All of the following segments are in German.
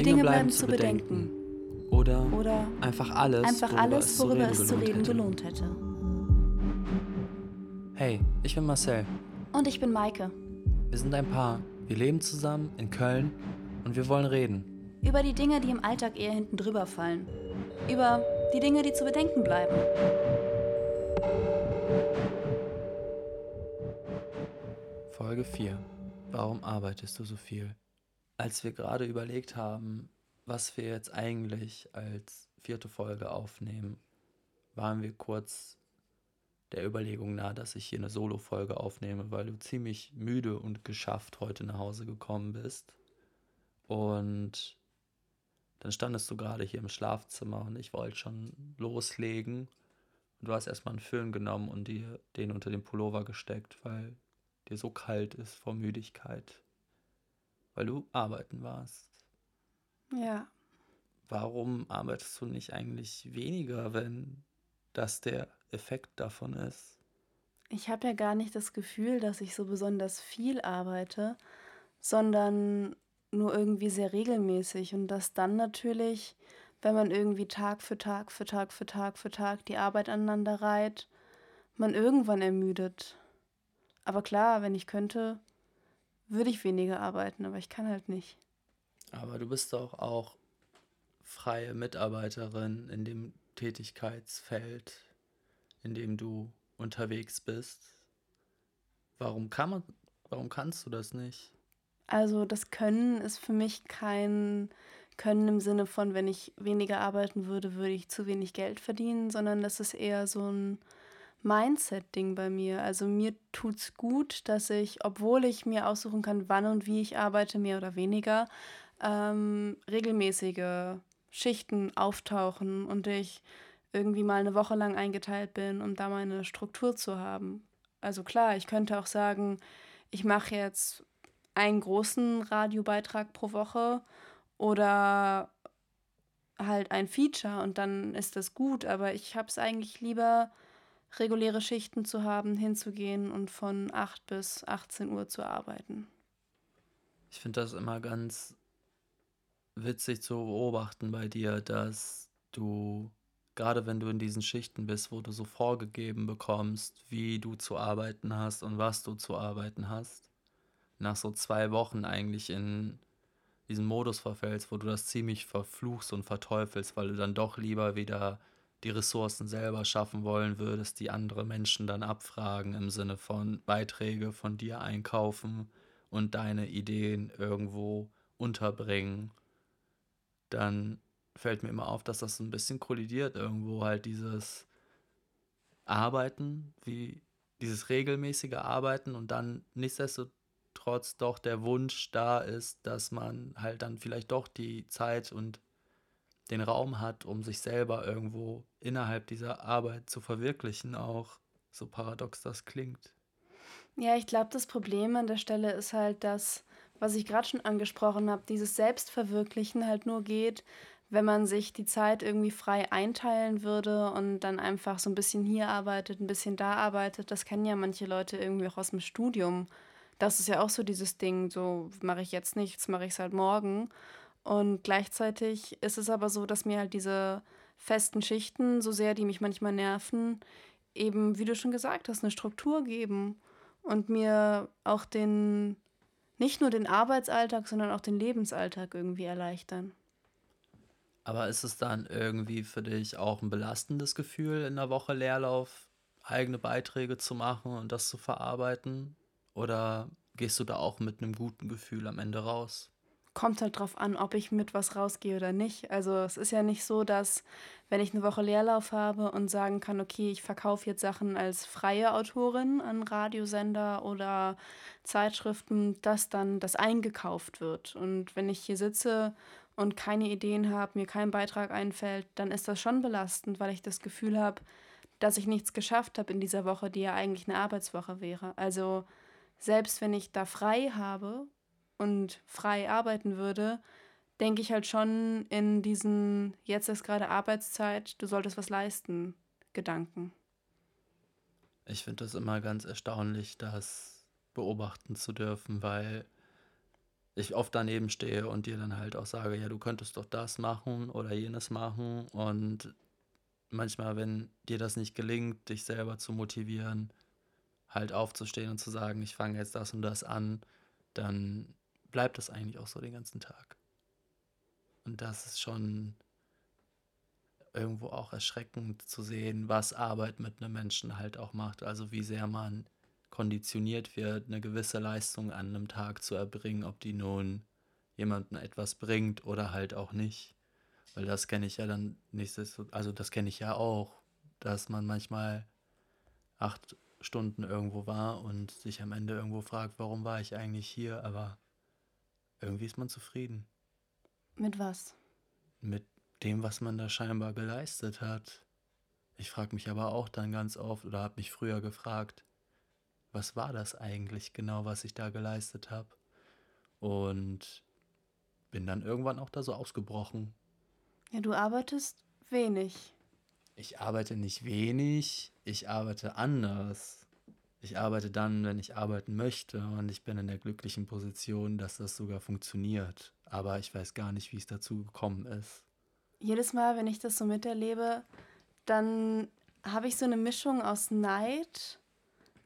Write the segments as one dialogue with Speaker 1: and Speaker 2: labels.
Speaker 1: Die Dinge, Dinge bleiben zu bedenken. bedenken.
Speaker 2: Oder,
Speaker 1: Oder
Speaker 2: einfach alles,
Speaker 1: einfach
Speaker 2: worüber,
Speaker 1: alles,
Speaker 2: es,
Speaker 1: worüber
Speaker 2: zu
Speaker 1: es zu reden gelohnt hätte.
Speaker 2: Hey, ich bin Marcel.
Speaker 1: Und ich bin Maike.
Speaker 2: Wir sind ein Paar. Wir leben zusammen in Köln und wir wollen reden.
Speaker 1: Über die Dinge, die im Alltag eher hinten drüber fallen. Über die Dinge, die zu bedenken bleiben.
Speaker 2: Folge 4. Warum arbeitest du so viel? Als wir gerade überlegt haben, was wir jetzt eigentlich als vierte Folge aufnehmen, waren wir kurz der Überlegung nah, dass ich hier eine Solo-Folge aufnehme, weil du ziemlich müde und geschafft heute nach Hause gekommen bist. Und dann standest du gerade hier im Schlafzimmer und ich wollte schon loslegen. Und du hast erstmal einen Föhn genommen und dir den unter den Pullover gesteckt, weil dir so kalt ist vor Müdigkeit. Weil du arbeiten warst.
Speaker 1: Ja.
Speaker 2: Warum arbeitest du nicht eigentlich weniger, wenn das der Effekt davon ist?
Speaker 1: Ich habe ja gar nicht das Gefühl, dass ich so besonders viel arbeite, sondern nur irgendwie sehr regelmäßig. Und das dann natürlich, wenn man irgendwie Tag für Tag für Tag für Tag für Tag die Arbeit aneinander reiht, man irgendwann ermüdet. Aber klar, wenn ich könnte, würde ich weniger arbeiten, aber ich kann halt nicht.
Speaker 2: Aber du bist doch auch freie Mitarbeiterin in dem Tätigkeitsfeld, in dem du unterwegs bist. Warum kann man, warum kannst du das nicht?
Speaker 1: Also das Können ist für mich kein Können im Sinne von, wenn ich weniger arbeiten würde, würde ich zu wenig Geld verdienen, sondern das ist eher so ein Mindset-Ding bei mir. Also mir tut es gut, dass ich, obwohl ich mir aussuchen kann, wann und wie ich arbeite, mehr oder weniger, ähm, regelmäßige Schichten auftauchen und ich irgendwie mal eine Woche lang eingeteilt bin, um da meine Struktur zu haben. Also klar, ich könnte auch sagen, ich mache jetzt einen großen Radiobeitrag pro Woche oder halt ein Feature und dann ist das gut, aber ich habe es eigentlich lieber, reguläre Schichten zu haben, hinzugehen und von 8 bis 18 Uhr zu arbeiten.
Speaker 2: Ich finde das immer ganz witzig zu beobachten bei dir, dass du, gerade wenn du in diesen Schichten bist, wo du so vorgegeben bekommst, wie du zu arbeiten hast und was du zu arbeiten hast, nach so zwei Wochen eigentlich in diesen Modus verfällst, wo du das ziemlich verfluchst und verteufelst, weil du dann doch lieber wieder die Ressourcen selber schaffen wollen würdest, die andere Menschen dann abfragen im Sinne von Beiträge von dir einkaufen und deine Ideen irgendwo unterbringen dann fällt mir immer auf, dass das ein bisschen kollidiert irgendwo halt dieses Arbeiten, wie dieses regelmäßige Arbeiten und dann nichtsdestotrotz doch der Wunsch da ist, dass man halt dann vielleicht doch die Zeit und den Raum hat, um sich selber irgendwo innerhalb dieser Arbeit zu verwirklichen, auch so paradox das klingt.
Speaker 1: Ja, ich glaube, das Problem an der Stelle ist halt, dass was ich gerade schon angesprochen habe, dieses Selbstverwirklichen halt nur geht, wenn man sich die Zeit irgendwie frei einteilen würde und dann einfach so ein bisschen hier arbeitet, ein bisschen da arbeitet. Das kennen ja manche Leute irgendwie auch aus dem Studium. Das ist ja auch so dieses Ding, so mache ich jetzt nichts, mache ich es halt morgen. Und gleichzeitig ist es aber so, dass mir halt diese festen Schichten, so sehr die mich manchmal nerven, eben, wie du schon gesagt hast, eine Struktur geben und mir auch den nicht nur den Arbeitsalltag, sondern auch den Lebensalltag irgendwie erleichtern.
Speaker 2: Aber ist es dann irgendwie für dich auch ein belastendes Gefühl, in der Woche Leerlauf eigene Beiträge zu machen und das zu verarbeiten? Oder gehst du da auch mit einem guten Gefühl am Ende raus?
Speaker 1: Kommt halt drauf an, ob ich mit was rausgehe oder nicht. Also es ist ja nicht so, dass wenn ich eine Woche Leerlauf habe und sagen kann, okay, ich verkaufe jetzt Sachen als freie Autorin an Radiosender oder Zeitschriften, dass dann das eingekauft wird. Und wenn ich hier sitze und keine Ideen habe, mir kein Beitrag einfällt, dann ist das schon belastend, weil ich das Gefühl habe, dass ich nichts geschafft habe in dieser Woche, die ja eigentlich eine Arbeitswoche wäre. Also selbst wenn ich da frei habe und frei arbeiten würde, denke ich halt schon in diesen, jetzt ist gerade Arbeitszeit, du solltest was leisten, Gedanken.
Speaker 2: Ich finde das immer ganz erstaunlich, das beobachten zu dürfen, weil ich oft daneben stehe und dir dann halt auch sage, ja, du könntest doch das machen oder jenes machen. Und manchmal, wenn dir das nicht gelingt, dich selber zu motivieren, halt aufzustehen und zu sagen, ich fange jetzt das und das an, dann bleibt das eigentlich auch so den ganzen Tag. Und das ist schon irgendwo auch erschreckend zu sehen, was Arbeit mit einem Menschen halt auch macht. Also wie sehr man konditioniert wird, eine gewisse Leistung an einem Tag zu erbringen, ob die nun jemandem etwas bringt oder halt auch nicht. Weil das kenne ich ja dann nächstes, also das kenne ich ja auch, dass man manchmal acht Stunden irgendwo war und sich am Ende irgendwo fragt, warum war ich eigentlich hier, aber irgendwie ist man zufrieden.
Speaker 1: Mit was?
Speaker 2: Mit dem, was man da scheinbar geleistet hat. Ich frage mich aber auch dann ganz oft oder habe mich früher gefragt, was war das eigentlich genau, was ich da geleistet habe? Und bin dann irgendwann auch da so ausgebrochen.
Speaker 1: Ja, du arbeitest wenig.
Speaker 2: Ich arbeite nicht wenig, ich arbeite anders. Ich arbeite dann, wenn ich arbeiten möchte und ich bin in der glücklichen Position, dass das sogar funktioniert. Aber ich weiß gar nicht, wie es dazu gekommen ist.
Speaker 1: Jedes Mal, wenn ich das so miterlebe, dann habe ich so eine Mischung aus Neid,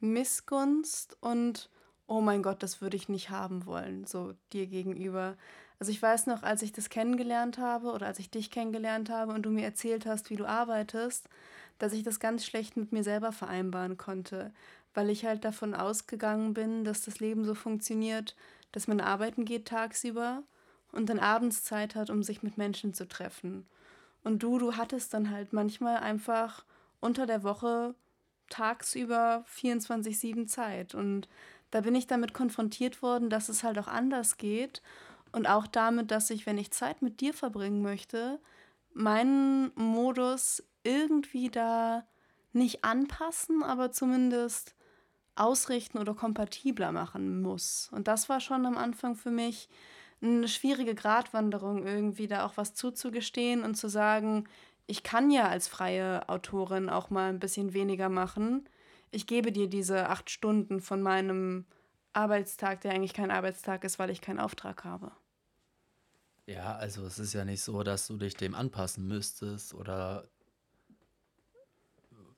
Speaker 1: Missgunst und oh mein Gott, das würde ich nicht haben wollen, so dir gegenüber. Also ich weiß noch, als ich das kennengelernt habe oder als ich dich kennengelernt habe und du mir erzählt hast, wie du arbeitest, dass ich das ganz schlecht mit mir selber vereinbaren konnte, weil ich halt davon ausgegangen bin, dass das Leben so funktioniert, dass man arbeiten geht tagsüber und dann abends Zeit hat, um sich mit Menschen zu treffen. Und du, du hattest dann halt manchmal einfach unter der Woche tagsüber 24-7 Zeit. Und da bin ich damit konfrontiert worden, dass es halt auch anders geht. Und auch damit, dass ich, wenn ich Zeit mit dir verbringen möchte, meinen Modus irgendwie da nicht anpassen, aber zumindest ausrichten oder kompatibler machen muss. Und das war schon am Anfang für mich eine schwierige Gratwanderung, irgendwie da auch was zuzugestehen und zu sagen, ich kann ja als freie Autorin auch mal ein bisschen weniger machen. Ich gebe dir diese acht Stunden von meinem Arbeitstag, der eigentlich kein Arbeitstag ist, weil ich keinen Auftrag habe.
Speaker 2: Ja, also es ist ja nicht so, dass du dich dem anpassen müsstest oder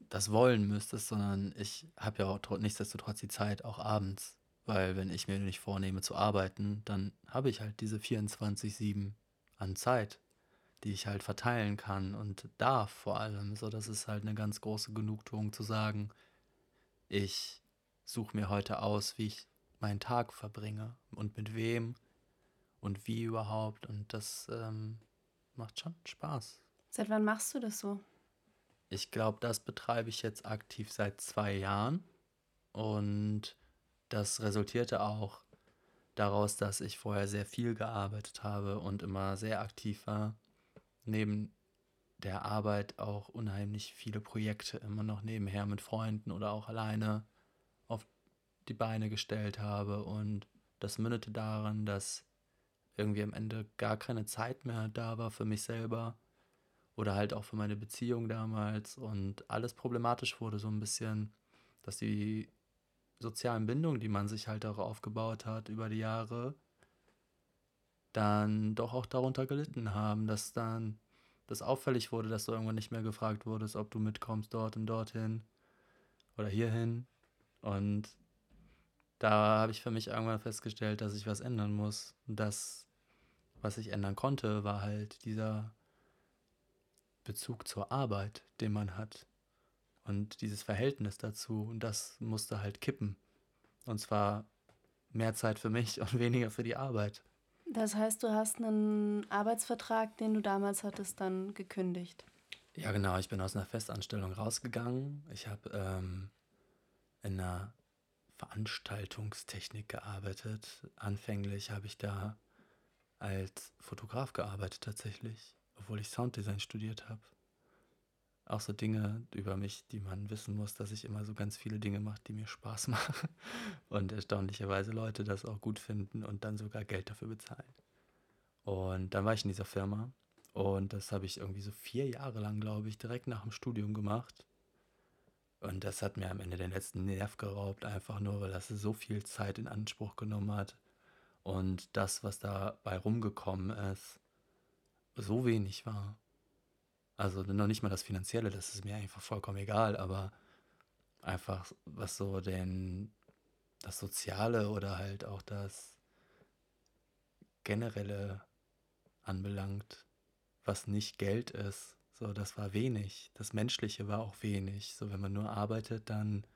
Speaker 2: das wollen müsstest, sondern ich habe ja auch nichtsdestotrotz die Zeit auch abends. Weil wenn ich mir nicht vornehme zu arbeiten, dann habe ich halt diese 24-7 an Zeit die ich halt verteilen kann und darf vor allem. So, das ist halt eine ganz große Genugtuung zu sagen, ich suche mir heute aus, wie ich meinen Tag verbringe und mit wem und wie überhaupt. Und das ähm, macht schon Spaß.
Speaker 1: Seit wann machst du das so?
Speaker 2: Ich glaube, das betreibe ich jetzt aktiv seit zwei Jahren. Und das resultierte auch daraus, dass ich vorher sehr viel gearbeitet habe und immer sehr aktiv war neben der Arbeit auch unheimlich viele Projekte immer noch nebenher mit Freunden oder auch alleine auf die Beine gestellt habe. Und das mündete daran, dass irgendwie am Ende gar keine Zeit mehr da war für mich selber oder halt auch für meine Beziehung damals und alles problematisch wurde so ein bisschen, dass die sozialen Bindungen, die man sich halt auch aufgebaut hat über die Jahre, dann doch auch darunter gelitten haben, dass dann das auffällig wurde, dass du irgendwann nicht mehr gefragt wurdest, ob du mitkommst dort und dorthin oder hierhin. Und da habe ich für mich irgendwann festgestellt, dass ich was ändern muss. Und das, was ich ändern konnte, war halt dieser Bezug zur Arbeit, den man hat. Und dieses Verhältnis dazu. Und das musste halt kippen. Und zwar mehr Zeit für mich und weniger für die Arbeit.
Speaker 1: Das heißt, du hast einen Arbeitsvertrag, den du damals hattest, dann gekündigt.
Speaker 2: Ja, genau. Ich bin aus einer Festanstellung rausgegangen. Ich habe ähm, in einer Veranstaltungstechnik gearbeitet. Anfänglich habe ich da als Fotograf gearbeitet tatsächlich, obwohl ich Sounddesign studiert habe auch so Dinge über mich, die man wissen muss, dass ich immer so ganz viele Dinge mache, die mir Spaß machen und erstaunlicherweise Leute das auch gut finden und dann sogar Geld dafür bezahlen. Und dann war ich in dieser Firma und das habe ich irgendwie so vier Jahre lang, glaube ich, direkt nach dem Studium gemacht. Und das hat mir am Ende den letzten Nerv geraubt, einfach nur, weil das so viel Zeit in Anspruch genommen hat. und das, was dabei rumgekommen ist, so wenig war. Also noch nicht mal das Finanzielle, das ist mir einfach vollkommen egal, aber einfach was so den, das Soziale oder halt auch das Generelle anbelangt, was nicht Geld ist, so das war wenig. Das Menschliche war auch wenig. So wenn man nur arbeitet, dann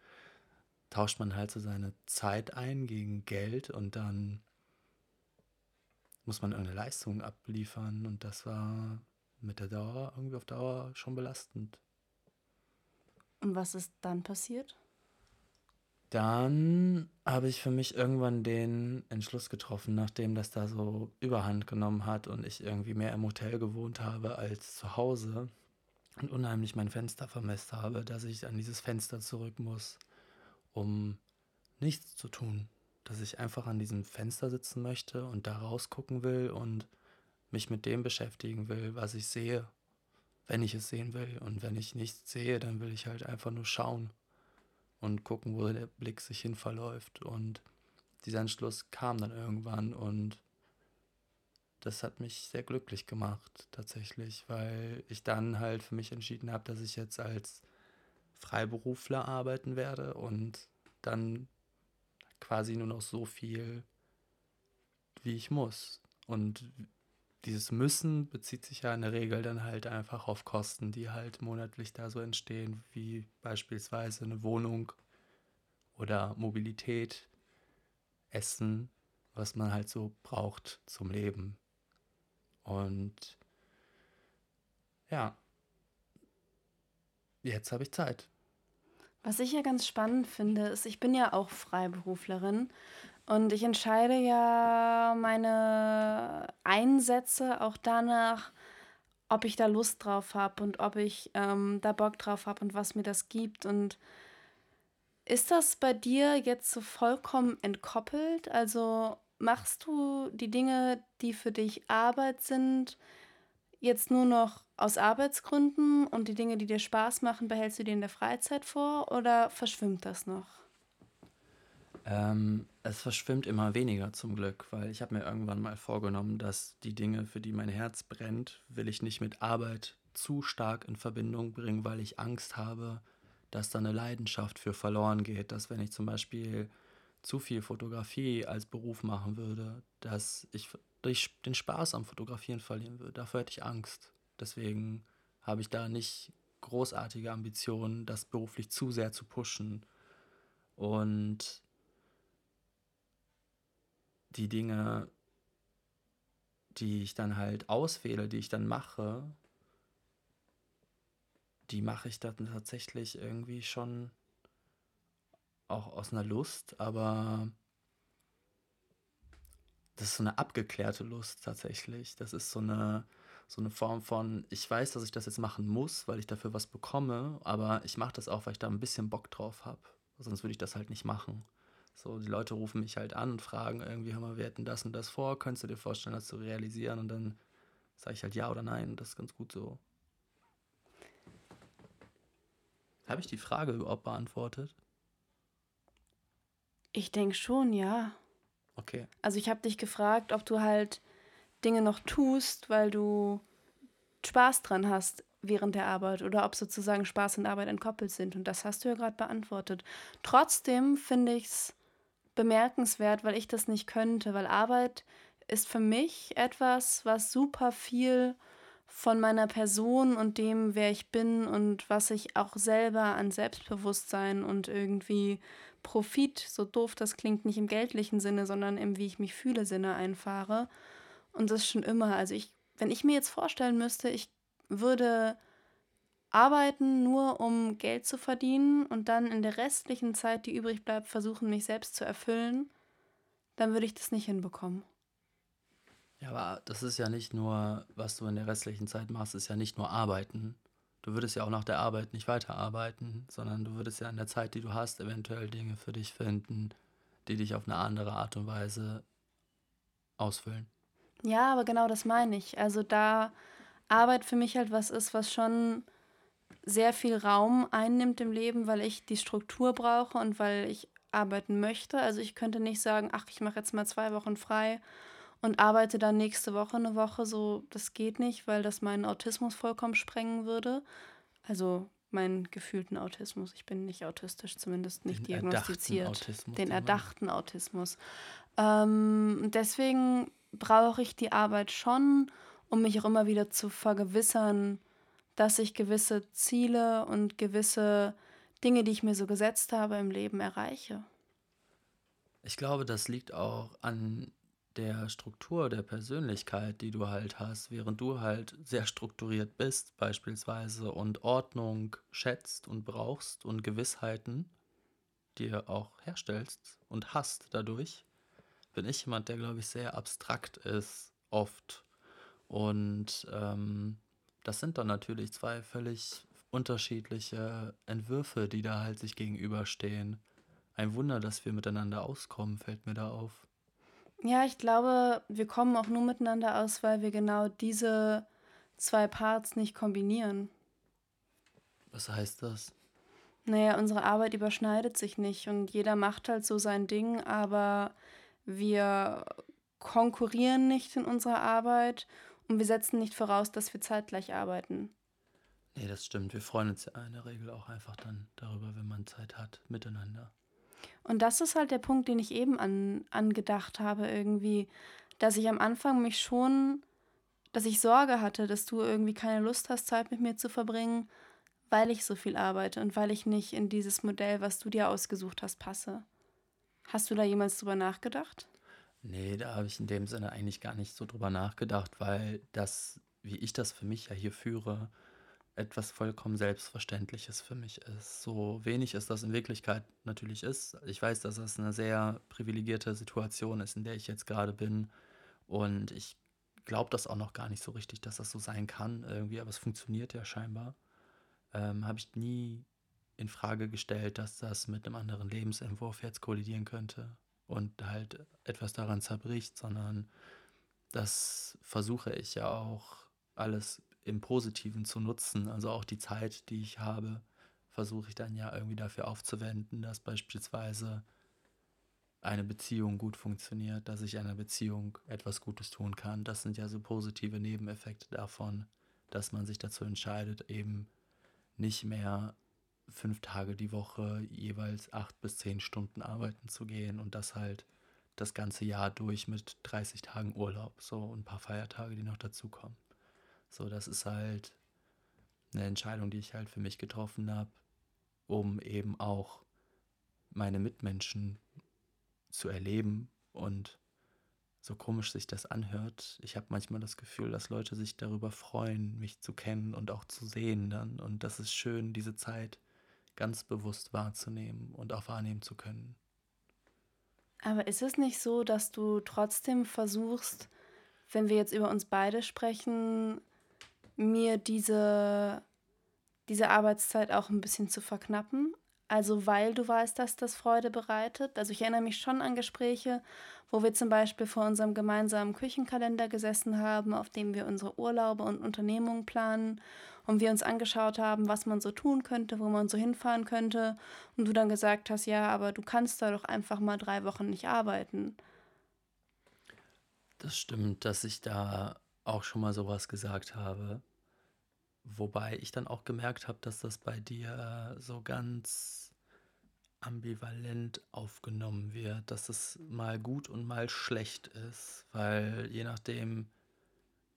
Speaker 2: tauscht man halt so seine Zeit ein gegen Geld und dann muss man irgendeine Leistung abliefern und das war mit der Dauer irgendwie auf Dauer schon belastend.
Speaker 1: Und was ist dann passiert?
Speaker 2: Dann habe ich für mich irgendwann den Entschluss getroffen, nachdem das da so überhand genommen hat und ich irgendwie mehr im Hotel gewohnt habe als zu Hause und unheimlich mein Fenster vermisst habe, dass ich an dieses Fenster zurück muss, um nichts zu tun, dass ich einfach an diesem Fenster sitzen möchte und da rausgucken will und mich mit dem beschäftigen will, was ich sehe, wenn ich es sehen will. Und wenn ich nichts sehe, dann will ich halt einfach nur schauen und gucken, wo der Blick sich hin verläuft. Und dieser Entschluss kam dann irgendwann und das hat mich sehr glücklich gemacht, tatsächlich, weil ich dann halt für mich entschieden habe, dass ich jetzt als Freiberufler arbeiten werde und dann quasi nur noch so viel, wie ich muss. Und dieses Müssen bezieht sich ja in der Regel dann halt einfach auf Kosten, die halt monatlich da so entstehen, wie beispielsweise eine Wohnung oder Mobilität, Essen, was man halt so braucht zum Leben. Und ja, jetzt habe ich Zeit.
Speaker 1: Was ich ja ganz spannend finde, ist, ich bin ja auch Freiberuflerin und ich entscheide ja meine Einsätze auch danach, ob ich da Lust drauf habe und ob ich ähm, da Bock drauf habe und was mir das gibt. Und ist das bei dir jetzt so vollkommen entkoppelt? Also machst du die Dinge, die für dich Arbeit sind, jetzt nur noch aus Arbeitsgründen und die Dinge, die dir Spaß machen, behältst du dir in der Freizeit vor oder verschwimmt das noch?
Speaker 2: Ähm, es verschwimmt immer weniger zum Glück, weil ich habe mir irgendwann mal vorgenommen, dass die Dinge, für die mein Herz brennt, will ich nicht mit Arbeit zu stark in Verbindung bringen, weil ich Angst habe, dass da eine Leidenschaft für verloren geht. Dass wenn ich zum Beispiel zu viel Fotografie als Beruf machen würde, dass ich den Spaß am Fotografieren verlieren würde. Dafür hätte ich Angst. Deswegen habe ich da nicht großartige Ambitionen, das beruflich zu sehr zu pushen. Und die Dinge, die ich dann halt auswähle, die ich dann mache, die mache ich dann tatsächlich irgendwie schon auch aus einer Lust, aber das ist so eine abgeklärte Lust tatsächlich. Das ist so eine, so eine Form von, ich weiß, dass ich das jetzt machen muss, weil ich dafür was bekomme, aber ich mache das auch, weil ich da ein bisschen Bock drauf habe. Sonst würde ich das halt nicht machen. So, die Leute rufen mich halt an und fragen irgendwie, hör mal, wir hätten das und das vor, könntest du dir vorstellen, das zu realisieren? Und dann sage ich halt ja oder nein, das ist ganz gut so. Habe ich die Frage überhaupt beantwortet?
Speaker 1: Ich denke schon, ja.
Speaker 2: Okay.
Speaker 1: Also ich habe dich gefragt, ob du halt Dinge noch tust, weil du Spaß dran hast während der Arbeit oder ob sozusagen Spaß und Arbeit entkoppelt sind. Und das hast du ja gerade beantwortet. Trotzdem finde ich es bemerkenswert, weil ich das nicht könnte, weil Arbeit ist für mich etwas, was super viel von meiner Person und dem, wer ich bin und was ich auch selber an Selbstbewusstsein und irgendwie Profit, so doof das klingt, nicht im geldlichen Sinne, sondern im wie ich mich fühle Sinne einfahre. Und das schon immer. Also ich, wenn ich mir jetzt vorstellen müsste, ich würde arbeiten nur um Geld zu verdienen und dann in der restlichen Zeit, die übrig bleibt, versuchen, mich selbst zu erfüllen, dann würde ich das nicht hinbekommen.
Speaker 2: Ja, aber das ist ja nicht nur, was du in der restlichen Zeit machst, ist ja nicht nur arbeiten. Du würdest ja auch nach der Arbeit nicht weiterarbeiten, sondern du würdest ja in der Zeit, die du hast, eventuell Dinge für dich finden, die dich auf eine andere Art und Weise ausfüllen.
Speaker 1: Ja, aber genau das meine ich. Also da Arbeit für mich halt was ist, was schon sehr viel Raum einnimmt im Leben, weil ich die Struktur brauche und weil ich arbeiten möchte. Also ich könnte nicht sagen, ach, ich mache jetzt mal zwei Wochen frei und arbeite dann nächste Woche eine Woche. So, das geht nicht, weil das meinen Autismus vollkommen sprengen würde. Also meinen gefühlten Autismus. Ich bin nicht autistisch, zumindest nicht den diagnostiziert. Erdachten Autismus, den erdachten Autismus. Ähm, deswegen brauche ich die Arbeit schon, um mich auch immer wieder zu vergewissern, dass ich gewisse Ziele und gewisse Dinge, die ich mir so gesetzt habe im Leben, erreiche.
Speaker 2: Ich glaube, das liegt auch an der Struktur der Persönlichkeit, die du halt hast, während du halt sehr strukturiert bist, beispielsweise, und Ordnung schätzt und brauchst und Gewissheiten dir auch herstellst und hast dadurch, bin ich jemand, der, glaube ich, sehr abstrakt ist, oft. Und ähm, das sind dann natürlich zwei völlig unterschiedliche Entwürfe, die da halt sich gegenüberstehen. Ein Wunder, dass wir miteinander auskommen, fällt mir da auf.
Speaker 1: Ja, ich glaube, wir kommen auch nur miteinander aus, weil wir genau diese zwei Parts nicht kombinieren.
Speaker 2: Was heißt das?
Speaker 1: Naja, unsere Arbeit überschneidet sich nicht und jeder macht halt so sein Ding, aber wir konkurrieren nicht in unserer Arbeit und wir setzen nicht voraus, dass wir zeitgleich arbeiten.
Speaker 2: Nee, das stimmt. Wir freuen uns ja in der Regel auch einfach dann darüber, wenn man Zeit hat, miteinander.
Speaker 1: Und das ist halt der Punkt, den ich eben an, angedacht habe, irgendwie, dass ich am Anfang mich schon, dass ich Sorge hatte, dass du irgendwie keine Lust hast, Zeit mit mir zu verbringen, weil ich so viel arbeite und weil ich nicht in dieses Modell, was du dir ausgesucht hast, passe. Hast du da jemals drüber nachgedacht?
Speaker 2: Nee, da habe ich in dem Sinne eigentlich gar nicht so drüber nachgedacht, weil das, wie ich das für mich ja hier führe, etwas vollkommen Selbstverständliches für mich ist. So wenig es das in Wirklichkeit natürlich ist. Ich weiß, dass das eine sehr privilegierte Situation ist, in der ich jetzt gerade bin. Und ich glaube das auch noch gar nicht so richtig, dass das so sein kann irgendwie, aber es funktioniert ja scheinbar. Ähm, Habe ich nie in Frage gestellt, dass das mit einem anderen Lebensentwurf jetzt kollidieren könnte und halt etwas daran zerbricht, sondern das versuche ich ja auch alles im Positiven zu nutzen. Also auch die Zeit, die ich habe, versuche ich dann ja irgendwie dafür aufzuwenden, dass beispielsweise eine Beziehung gut funktioniert, dass ich einer Beziehung etwas Gutes tun kann. Das sind ja so positive Nebeneffekte davon, dass man sich dazu entscheidet, eben nicht mehr fünf Tage die Woche jeweils acht bis zehn Stunden arbeiten zu gehen und das halt das ganze Jahr durch mit 30 Tagen Urlaub, so ein paar Feiertage, die noch dazukommen. So, das ist halt eine Entscheidung, die ich halt für mich getroffen habe, um eben auch meine Mitmenschen zu erleben und so komisch sich das anhört, ich habe manchmal das Gefühl, dass Leute sich darüber freuen, mich zu kennen und auch zu sehen dann. Und das ist schön, diese Zeit ganz bewusst wahrzunehmen und auch wahrnehmen zu können.
Speaker 1: Aber ist es nicht so, dass du trotzdem versuchst, wenn wir jetzt über uns beide sprechen, mir diese, diese Arbeitszeit auch ein bisschen zu verknappen. Also weil du weißt, dass das Freude bereitet. Also ich erinnere mich schon an Gespräche, wo wir zum Beispiel vor unserem gemeinsamen Küchenkalender gesessen haben, auf dem wir unsere Urlaube und Unternehmungen planen und wir uns angeschaut haben, was man so tun könnte, wo man so hinfahren könnte. Und du dann gesagt hast, ja, aber du kannst da doch einfach mal drei Wochen nicht arbeiten.
Speaker 2: Das stimmt, dass ich da auch schon mal sowas gesagt habe. Wobei ich dann auch gemerkt habe, dass das bei dir so ganz ambivalent aufgenommen wird, dass es mal gut und mal schlecht ist, weil je nachdem,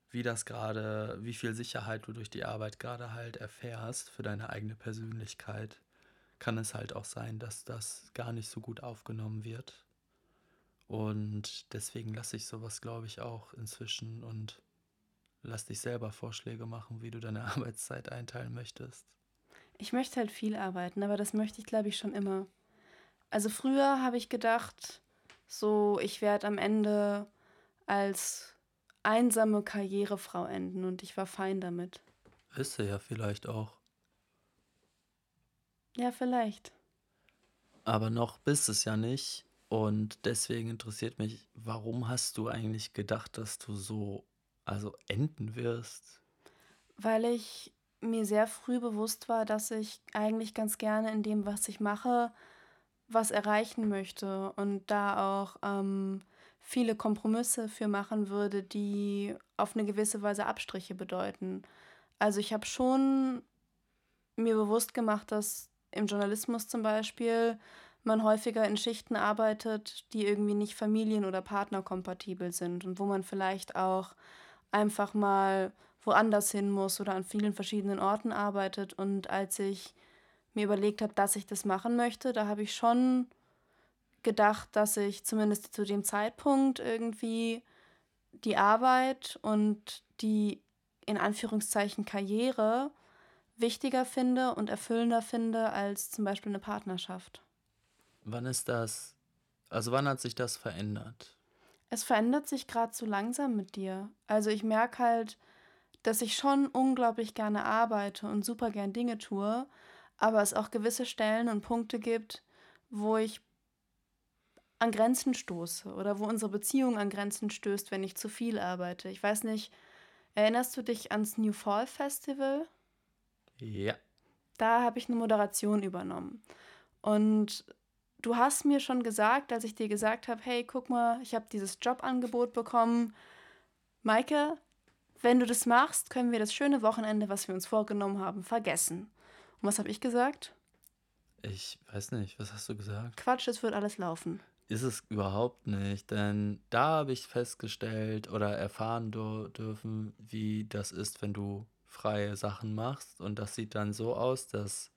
Speaker 2: wie das gerade, wie viel Sicherheit du durch die Arbeit gerade halt erfährst für deine eigene Persönlichkeit, kann es halt auch sein, dass das gar nicht so gut aufgenommen wird. Und deswegen lasse ich sowas, glaube ich, auch inzwischen und lass dich selber Vorschläge machen, wie du deine Arbeitszeit einteilen möchtest.
Speaker 1: Ich möchte halt viel arbeiten, aber das möchte ich, glaube ich, schon immer. Also früher habe ich gedacht, so, ich werde am Ende als einsame Karrierefrau enden und ich war fein damit.
Speaker 2: Ist du ja vielleicht auch.
Speaker 1: Ja, vielleicht.
Speaker 2: Aber noch bist es ja nicht. Und deswegen interessiert mich, warum hast du eigentlich gedacht, dass du so also enden wirst?
Speaker 1: Weil ich mir sehr früh bewusst war, dass ich eigentlich ganz gerne in dem, was ich mache, was erreichen möchte und da auch ähm, viele Kompromisse für machen würde, die auf eine gewisse Weise Abstriche bedeuten. Also ich habe schon mir bewusst gemacht, dass im Journalismus zum Beispiel man häufiger in Schichten arbeitet, die irgendwie nicht familien- oder partnerkompatibel sind und wo man vielleicht auch einfach mal woanders hin muss oder an vielen verschiedenen Orten arbeitet. Und als ich mir überlegt habe, dass ich das machen möchte, da habe ich schon gedacht, dass ich zumindest zu dem Zeitpunkt irgendwie die Arbeit und die in Anführungszeichen Karriere wichtiger finde und erfüllender finde als zum Beispiel eine Partnerschaft.
Speaker 2: Wann ist das, also wann hat sich das verändert?
Speaker 1: Es verändert sich gerade so langsam mit dir. Also ich merke halt, dass ich schon unglaublich gerne arbeite und super gern Dinge tue, aber es auch gewisse Stellen und Punkte gibt, wo ich an Grenzen stoße oder wo unsere Beziehung an Grenzen stößt, wenn ich zu viel arbeite. Ich weiß nicht, erinnerst du dich ans New Fall Festival?
Speaker 2: Ja.
Speaker 1: Da habe ich eine Moderation übernommen. Und du hast mir schon gesagt, als ich dir gesagt habe, hey, guck mal, ich habe dieses Jobangebot bekommen. Maike, wenn du das machst, können wir das schöne Wochenende, was wir uns vorgenommen haben, vergessen. Und was habe ich gesagt?
Speaker 2: Ich weiß nicht, was hast du gesagt?
Speaker 1: Quatsch, es wird alles laufen.
Speaker 2: Ist es überhaupt nicht, denn da habe ich festgestellt oder erfahren dürfen, wie das ist, wenn du freie Sachen machst. Und das sieht dann so aus, dass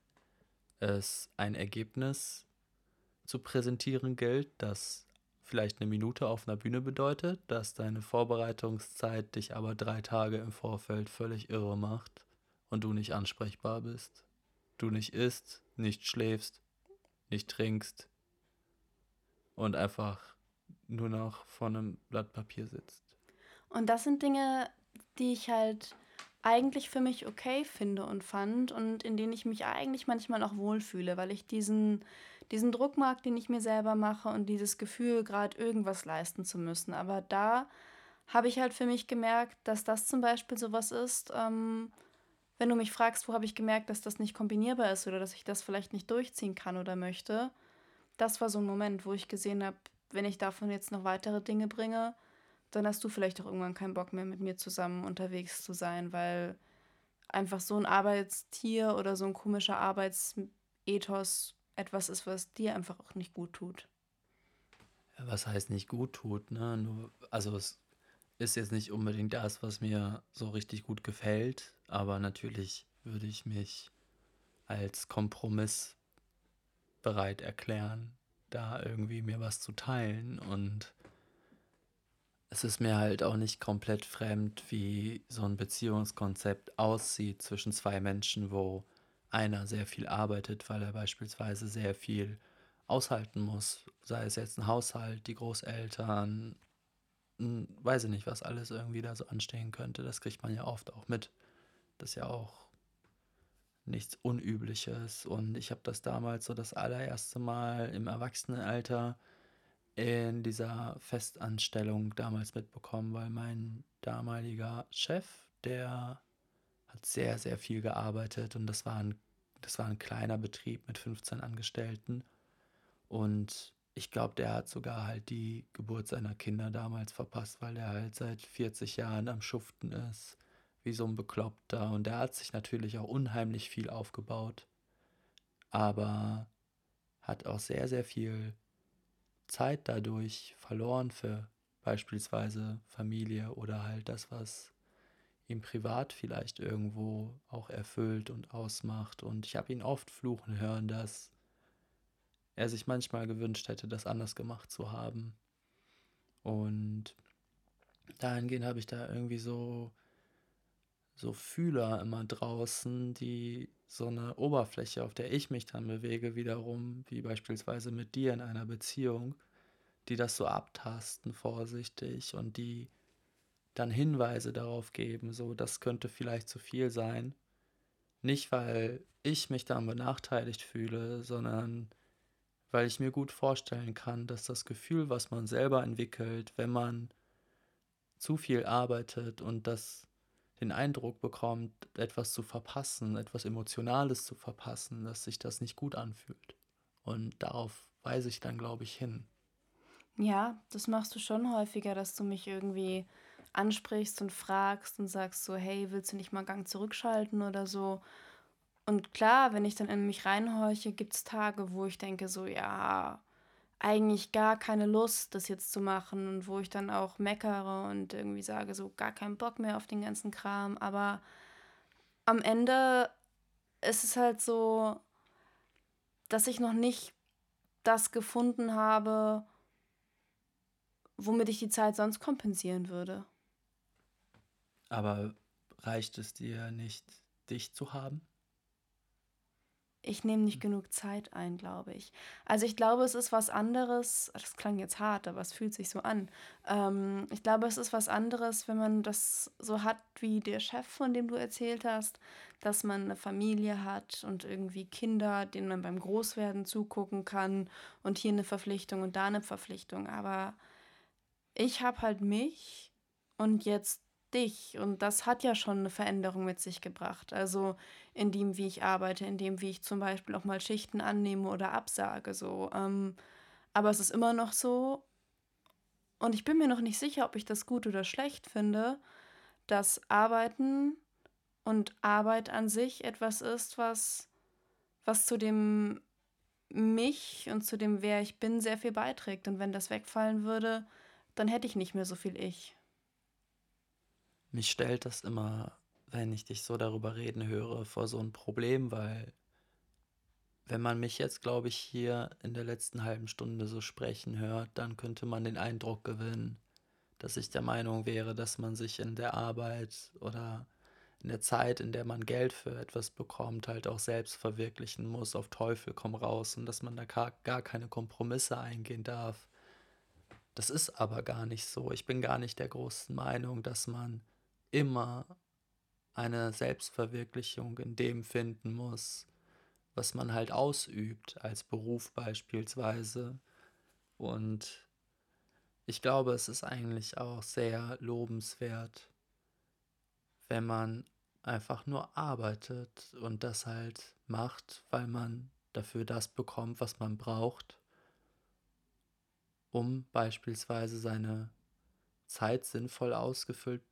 Speaker 2: es ein Ergebnis zu präsentieren gilt, das vielleicht eine Minute auf einer Bühne bedeutet, dass deine Vorbereitungszeit dich aber drei Tage im Vorfeld völlig irre macht und du nicht ansprechbar bist, du nicht isst, nicht schläfst, nicht trinkst und einfach nur noch vor einem Blatt Papier sitzt.
Speaker 1: Und das sind Dinge, die ich halt eigentlich für mich okay finde und fand und in denen ich mich eigentlich manchmal auch wohlfühle, weil ich diesen diesen Druck mag, den ich mir selber mache und dieses Gefühl, gerade irgendwas leisten zu müssen. Aber da habe ich halt für mich gemerkt, dass das zum Beispiel sowas ist, ähm, wenn du mich fragst, wo habe ich gemerkt, dass das nicht kombinierbar ist oder dass ich das vielleicht nicht durchziehen kann oder möchte. Das war so ein Moment, wo ich gesehen habe, wenn ich davon jetzt noch weitere Dinge bringe, dann hast du vielleicht auch irgendwann keinen Bock mehr mit mir zusammen unterwegs zu sein, weil einfach so ein Arbeitstier oder so ein komischer Arbeitsethos etwas ist, was dir einfach auch nicht gut tut.
Speaker 2: Was heißt nicht gut tut, ne? Nur, also es ist jetzt nicht unbedingt das, was mir so richtig gut gefällt, aber natürlich würde ich mich als Kompromiss bereit erklären, da irgendwie mir was zu teilen und es ist mir halt auch nicht komplett fremd, wie so ein Beziehungskonzept aussieht zwischen zwei Menschen, wo einer sehr viel arbeitet, weil er beispielsweise sehr viel aushalten muss, sei es jetzt ein Haushalt, die Großeltern, weiß ich nicht, was alles irgendwie da so anstehen könnte, das kriegt man ja oft auch mit. Das ist ja auch nichts Unübliches. Und ich habe das damals so das allererste Mal im Erwachsenenalter in dieser Festanstellung damals mitbekommen, weil mein damaliger Chef, der hat sehr, sehr viel gearbeitet und das war ein, das war ein kleiner Betrieb mit 15 Angestellten. Und ich glaube, der hat sogar halt die Geburt seiner Kinder damals verpasst, weil der halt seit 40 Jahren am Schuften ist, wie so ein Bekloppter. Und der hat sich natürlich auch unheimlich viel aufgebaut, aber hat auch sehr, sehr viel Zeit dadurch verloren für beispielsweise Familie oder halt das, was ihm privat vielleicht irgendwo auch erfüllt und ausmacht. Und ich habe ihn oft fluchen hören, dass er sich manchmal gewünscht hätte, das anders gemacht zu haben. Und dahingehend habe ich da irgendwie so, so Fühler immer draußen, die so eine Oberfläche, auf der ich mich dann bewege, wiederum, wie beispielsweise mit dir in einer Beziehung, die das so abtasten vorsichtig und die dann Hinweise darauf geben, so das könnte vielleicht zu viel sein. Nicht, weil ich mich dann benachteiligt fühle, sondern weil ich mir gut vorstellen kann, dass das Gefühl, was man selber entwickelt, wenn man zu viel arbeitet und das den Eindruck bekommt, etwas zu verpassen, etwas Emotionales zu verpassen, dass sich das nicht gut anfühlt. Und darauf weise ich dann, glaube ich, hin.
Speaker 1: Ja, das machst du schon häufiger, dass du mich irgendwie ansprichst und fragst und sagst so, hey, willst du nicht mal Gang zurückschalten oder so? Und klar, wenn ich dann in mich reinhorche, gibt es Tage, wo ich denke so, ja, eigentlich gar keine Lust, das jetzt zu machen und wo ich dann auch meckere und irgendwie sage, so gar keinen Bock mehr auf den ganzen Kram. Aber am Ende ist es halt so, dass ich noch nicht das gefunden habe, womit ich die Zeit sonst kompensieren würde.
Speaker 2: Aber reicht es dir nicht, dich zu haben?
Speaker 1: ich nehme nicht genug Zeit ein, glaube ich. Also ich glaube, es ist was anderes, das klang jetzt hart, aber es fühlt sich so an. Ähm, ich glaube, es ist was anderes, wenn man das so hat wie der Chef, von dem du erzählt hast, dass man eine Familie hat und irgendwie Kinder, denen man beim Großwerden zugucken kann und hier eine Verpflichtung und da eine Verpflichtung. Aber ich habe halt mich und jetzt dich. Und das hat ja schon eine Veränderung mit sich gebracht. Also in dem, wie ich arbeite, in dem, wie ich zum Beispiel auch mal Schichten annehme oder absage. So. Ähm, aber es ist immer noch so, und ich bin mir noch nicht sicher, ob ich das gut oder schlecht finde, dass Arbeiten und Arbeit an sich etwas ist, was, was zu dem mich und zu dem, wer ich bin, sehr viel beiträgt. Und wenn das wegfallen würde, dann hätte ich nicht mehr so viel Ich.
Speaker 2: Mich stellt das immer, wenn ich dich so darüber reden höre, vor so ein Problem, weil wenn man mich jetzt, glaube ich, hier in der letzten halben Stunde so sprechen hört, dann könnte man den Eindruck gewinnen, dass ich der Meinung wäre, dass man sich in der Arbeit oder in der Zeit, in der man Geld für etwas bekommt, halt auch selbst verwirklichen muss, auf Teufel komm raus und dass man da gar, keine Kompromisse eingehen darf. Das ist aber gar nicht so. Ich bin gar nicht der großen Meinung, dass man immer eine Selbstverwirklichung in dem finden muss, was man halt ausübt, als Beruf beispielsweise. Und ich glaube, es ist eigentlich auch sehr lobenswert, wenn man einfach nur arbeitet und das halt macht, weil man dafür das bekommt, was man braucht, um beispielsweise seine Zeit sinnvoll ausgefüllt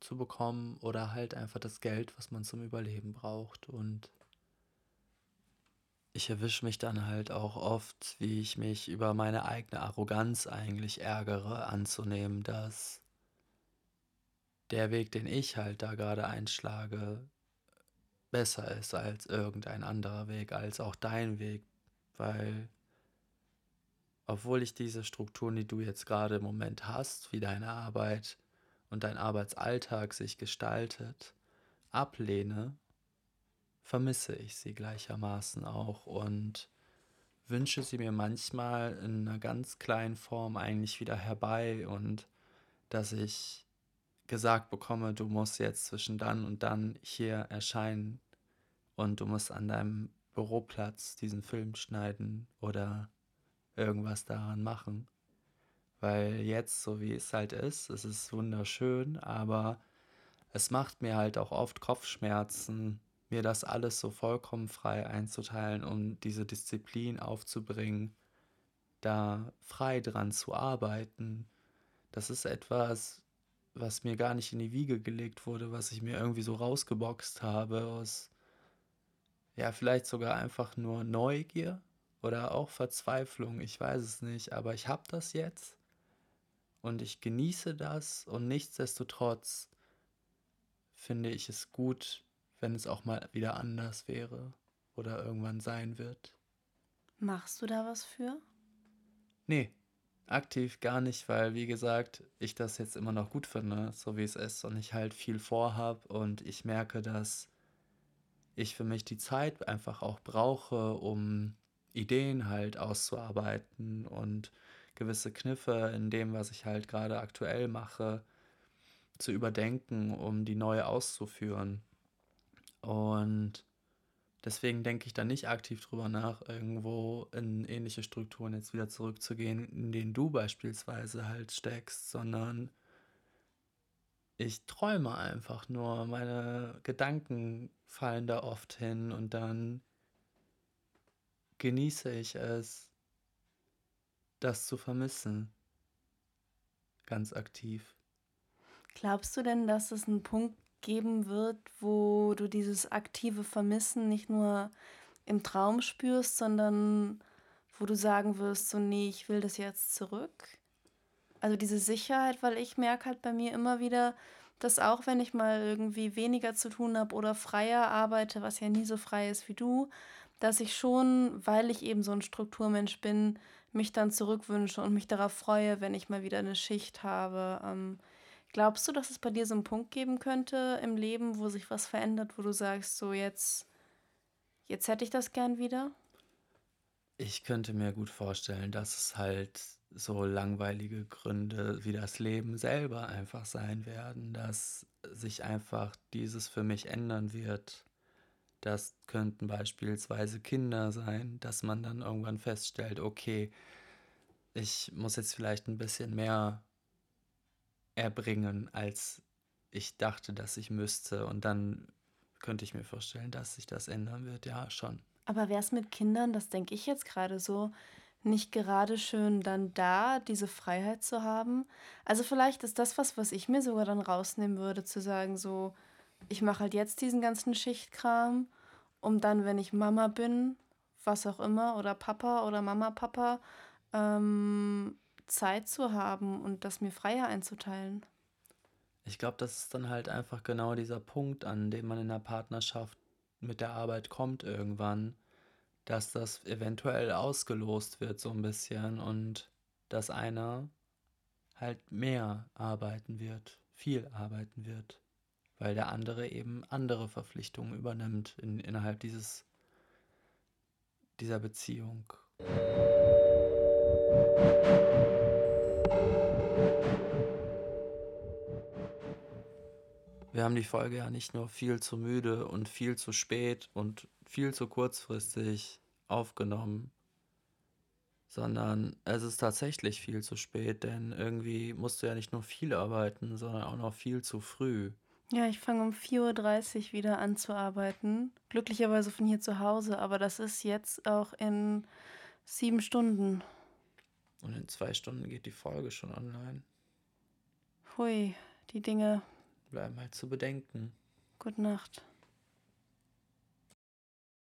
Speaker 2: zu bekommen oder halt einfach das Geld, was man zum Überleben braucht. Und ich erwische mich dann halt auch oft, wie ich mich über meine eigene Arroganz eigentlich ärgere, anzunehmen, dass der Weg, den ich halt da gerade einschlage, besser ist als irgendein anderer Weg, als auch dein Weg, weil obwohl ich diese Strukturen, die du jetzt gerade im Moment hast, wie deine Arbeit, und dein Arbeitsalltag sich gestaltet, ablehne, vermisse ich sie gleichermaßen auch und wünsche sie mir manchmal in einer ganz kleinen Form eigentlich wieder herbei und dass ich gesagt bekomme, du musst jetzt zwischen dann und dann hier erscheinen und du musst an deinem Büroplatz diesen Film schneiden oder irgendwas daran machen. Weil jetzt, so wie es halt ist, es ist wunderschön, aber es macht mir halt auch oft Kopfschmerzen, mir das alles so vollkommen frei einzuteilen, um diese Disziplin aufzubringen, da frei dran zu arbeiten. Das ist etwas, was mir gar nicht in die Wiege gelegt wurde, was ich mir irgendwie so rausgeboxt habe aus, ja, vielleicht sogar einfach nur Neugier oder auch Verzweiflung, ich weiß es nicht, aber ich habe das jetzt und ich genieße das und nichtsdestotrotz finde ich es gut, wenn es auch mal wieder anders wäre oder irgendwann sein wird.
Speaker 1: Machst du da was für?
Speaker 2: Nee, aktiv gar nicht, weil wie gesagt, ich das jetzt immer noch gut finde, so wie es ist und ich halt viel vorhab und ich merke, dass ich für mich die Zeit einfach auch brauche, um Ideen halt auszuarbeiten und gewisse Kniffe in dem, was ich halt gerade aktuell mache, zu überdenken, um die neu auszuführen. Und deswegen denke ich da nicht aktiv drüber nach, irgendwo in ähnliche Strukturen jetzt wieder zurückzugehen, in denen du beispielsweise halt steckst, sondern ich träume einfach nur. Meine Gedanken fallen da oft hin und dann genieße ich es, das zu vermissen. Ganz aktiv.
Speaker 1: Glaubst du denn, dass es einen Punkt geben wird, wo du dieses aktive Vermissen nicht nur im Traum spürst, sondern wo du sagen wirst, so nee, ich will das jetzt zurück? Also diese Sicherheit, weil ich merke halt bei mir immer wieder, dass auch wenn ich mal irgendwie weniger zu tun habe oder freier arbeite, was ja nie so frei ist wie du, dass ich schon, weil ich eben so ein Strukturmensch bin, mich dann zurückwünsche und mich darauf freue, wenn ich mal wieder eine Schicht habe. Ähm, glaubst du, dass es bei dir so einen Punkt geben könnte im Leben, wo sich was verändert, wo du sagst, so jetzt, jetzt hätte ich das gern wieder?
Speaker 2: Ich könnte mir gut vorstellen, dass es halt so langweilige Gründe wie das Leben selber einfach sein werden, dass sich einfach dieses für mich ändern wird. Das könnten beispielsweise Kinder sein, dass man dann irgendwann feststellt, okay, ich muss jetzt vielleicht ein bisschen mehr erbringen, als ich dachte, dass ich müsste. Und dann könnte ich mir vorstellen, dass sich das ändern wird, ja schon.
Speaker 1: Aber wäre es mit Kindern, das denke ich jetzt gerade so, nicht gerade schön, dann da diese Freiheit zu haben? Also vielleicht ist das was, was ich mir sogar dann rausnehmen würde, zu sagen, so, ich mache halt jetzt diesen ganzen Schichtkram, um dann, wenn ich Mama bin, was auch immer, oder Papa oder Mama, Papa, ähm, Zeit zu haben und das mir freier einzuteilen.
Speaker 2: Ich glaube, das ist dann halt einfach genau dieser Punkt, an dem man in der Partnerschaft mit der Arbeit kommt irgendwann, dass das eventuell ausgelost wird so ein bisschen und dass einer halt mehr arbeiten wird, viel arbeiten wird, weil der andere eben andere Verpflichtungen übernimmt in, innerhalb dieses dieser Beziehung. Wir haben die Folge ja nicht nur viel zu müde und viel zu spät und viel zu kurzfristig aufgenommen, sondern es ist tatsächlich viel zu spät, denn irgendwie musst du ja nicht nur viel arbeiten, sondern auch noch viel zu früh.
Speaker 1: Ja, ich fange um 4.30 Uhr wieder an zu arbeiten. Glücklicherweise von hier zu Hause, aber das ist jetzt auch in sieben Stunden.
Speaker 2: Und in zwei Stunden geht die Folge schon online.
Speaker 1: Hui, die Dinge
Speaker 2: bleiben halt zu bedenken.
Speaker 1: Gute Nacht.